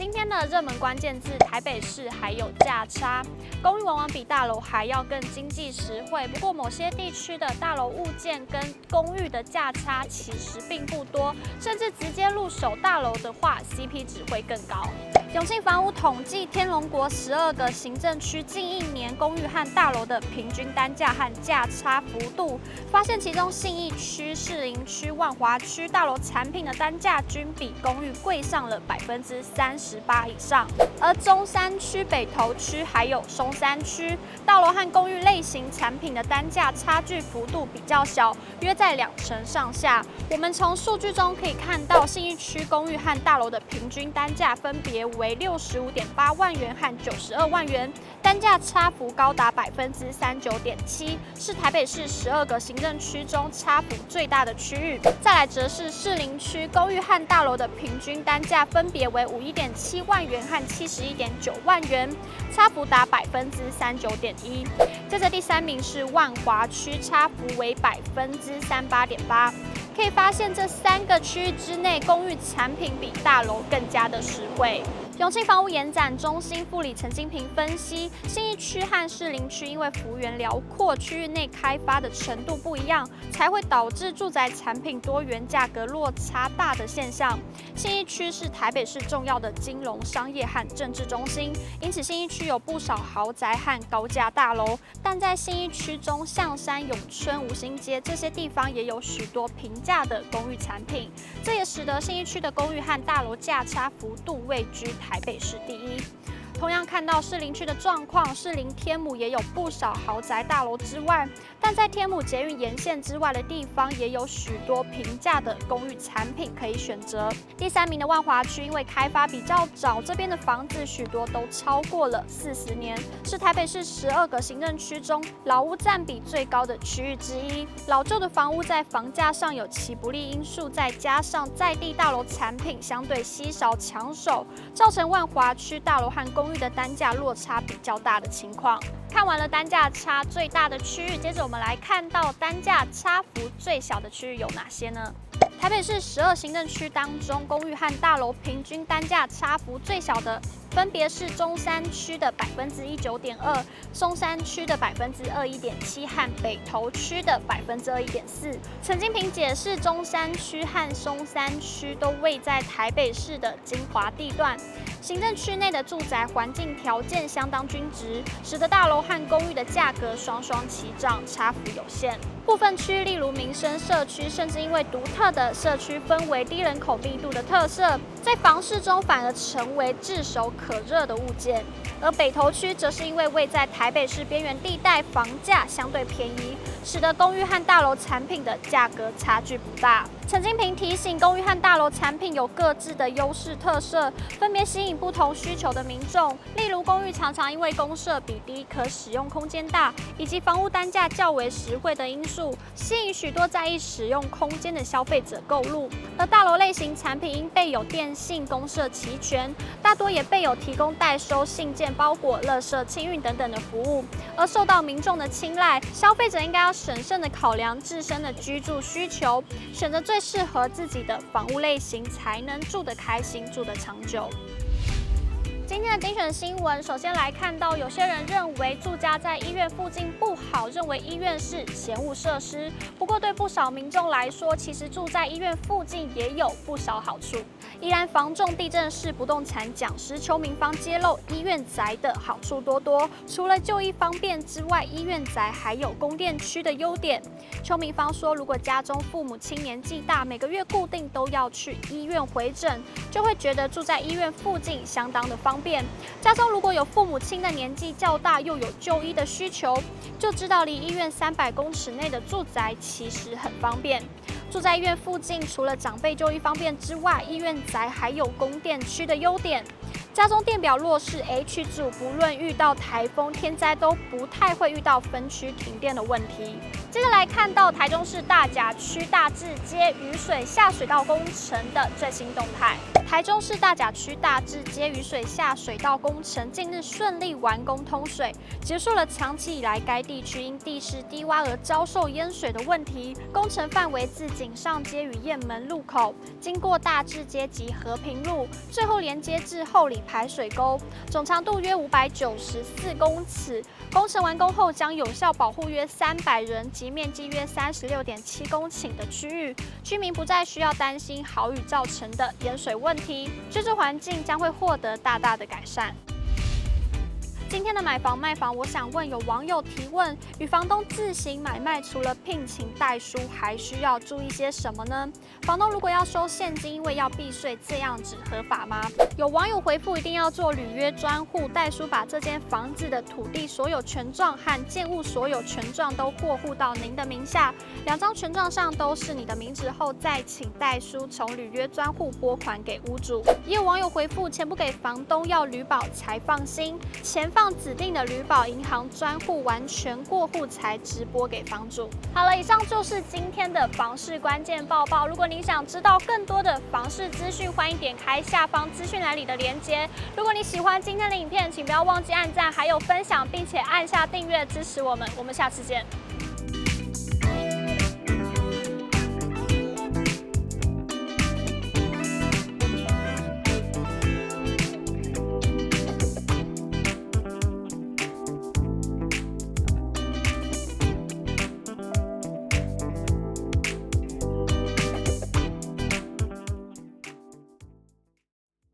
今天的热门关键字，台北市还有价差。公寓往往比大楼还要更经济实惠，不过某些地区的大楼物件跟公寓的价差其实并不多，甚至直接入手大楼的话，CP 值会更高。永庆房屋统计天龙国十二个行政区近一年公寓和大楼的平均单价和价差幅度，发现其中信义区、士林区、万华区大楼产品的单价均比公寓贵上了百分之三十十八以上，而中山区、北投区还有松山区大楼和公寓类型产品的单价差距幅度比较小，约在两成上下。我们从数据中可以看到，信义区公寓和大楼的平均单价分别为六十五点八万元和九十二万元，单价差幅高达百分之三九点七，是台北市十二个行政区中差幅最大的区域。再来则是士林区公寓和大楼的平均单价分别为五一点七万元和七十一点九万元，差幅达百分之三九点一。接着第三名是万华区，差幅为百分之三八点八。可以发现，这三个区域之内，公寓产品比大楼更加的实惠。永庆房屋延展中心副理陈金平分析，信义区和士林区因为幅员辽阔，区域内开发的程度不一样，才会导致住宅产品多元、价格落差大的现象。信义区是台北市重要的金融、商业和政治中心，因此信义区有不少豪宅和高价大楼。但在信义区中，象山、永春、吴兴街这些地方也有许多平价的公寓产品，这也使得信义区的公寓和大楼价差幅度位居台台北市第一。同样看到士林区的状况，士林天母也有不少豪宅大楼之外，但在天母捷运沿线之外的地方，也有许多平价的公寓产品可以选择。第三名的万华区，因为开发比较早，这边的房子许多都超过了四十年，是台北市十二个行政区中老屋占比最高的区域之一。老旧的房屋在房价上有其不利因素，再加上在地大楼产品相对稀少抢手，造成万华区大楼和公寓的单价落差比较大的情况。看完了单价差最大的区域，接着我们来看到单价差幅最小的区域有哪些呢？台北市十二行政区当中，公寓和大楼平均单价差幅最小的，分别是中山区的百分之一九点二，松山区的百分之二一点七和北投区的百分之二一点四。陈金平解释，中山区和松山区都位在台北市的精华地段。行政区内的住宅环境条件相当均值，使得大楼和公寓的价格双双齐涨，差幅有限。部分区，例如民生社区，甚至因为独特的社区氛围、低人口密度的特色，在房市中反而成为炙手可热的物件。而北投区则是因为位在台北市边缘地带，房价相对便宜，使得公寓和大楼产品的价格差距不大。陈金平提醒，公寓和大楼产品有各自的优势特色，分别吸引不同需求的民众。例如，公寓常常因为公设比低、可使用空间大，以及房屋单价较为实惠的因素，吸引许多在意使用空间的消费者购入。而大楼类型产品因备有电信、公设齐全，大多也备有提供代收信件、包裹、垃圾清运等等的服务，而受到民众的青睐。消费者应该要审慎的考量自身的居住需求，选择最适合自己的房屋类型，才能住得开心，住得长久。今天的精选新闻，首先来看到，有些人认为住家在医院附近不好，认为医院是闲务设施。不过，对不少民众来说，其实住在医院附近也有不少好处。宜兰防重地政士不动产讲师邱明芳揭露，医院宅的好处多多，除了就医方便之外，医院宅还有供电区的优点。邱明芳说，如果家中父母亲年纪大，每个月固定都要去医院回诊，就会觉得住在医院附近相当的方便。家中如果有父母亲的年纪较大，又有就医的需求，就知道离医院三百公尺内的住宅其实很方便。住在医院附近，除了长辈就医方便之外，医院宅还有供电区的优点。家中电表若是 H 组，不论遇到台风天灾，都不太会遇到分区停电的问题。接着来看到台中市大甲区大智街雨水下水道工程的最新动态。台中市大甲区大智街雨水下水道工程近日顺利完工通水，结束了长期以来该地区因地势低洼而遭受淹水的问题。工程范围自井上街与雁门路口，经过大智街及和平路，最后连接至后里排水沟，总长度约五百九十四公尺。工程完工后将有效保护约三百人。及面积约三十六点七公顷的区域，居民不再需要担心豪雨造成的盐水问题，居住环境将会获得大大的改善。今天的买房卖房，我想问有网友提问：与房东自行买卖，除了聘请代书，还需要注意些什么呢？房东如果要收现金，因为要避税，这样子合法吗？有网友回复：一定要做履约专户，代书把这间房子的土地所有权状和建物所有权状都过户到您的名下，两张权状上都是你的名字后，再请代书从履约专户拨款给屋主。也有网友回复：钱不给房东，要履保才放心，钱放。让指定的旅保银行专户完全过户才直播给房主。好了，以上就是今天的房市关键报报。如果您想知道更多的房市资讯，欢迎点开下方资讯栏里的链接。如果你喜欢今天的影片，请不要忘记按赞，还有分享，并且按下订阅支持我们。我们下次见。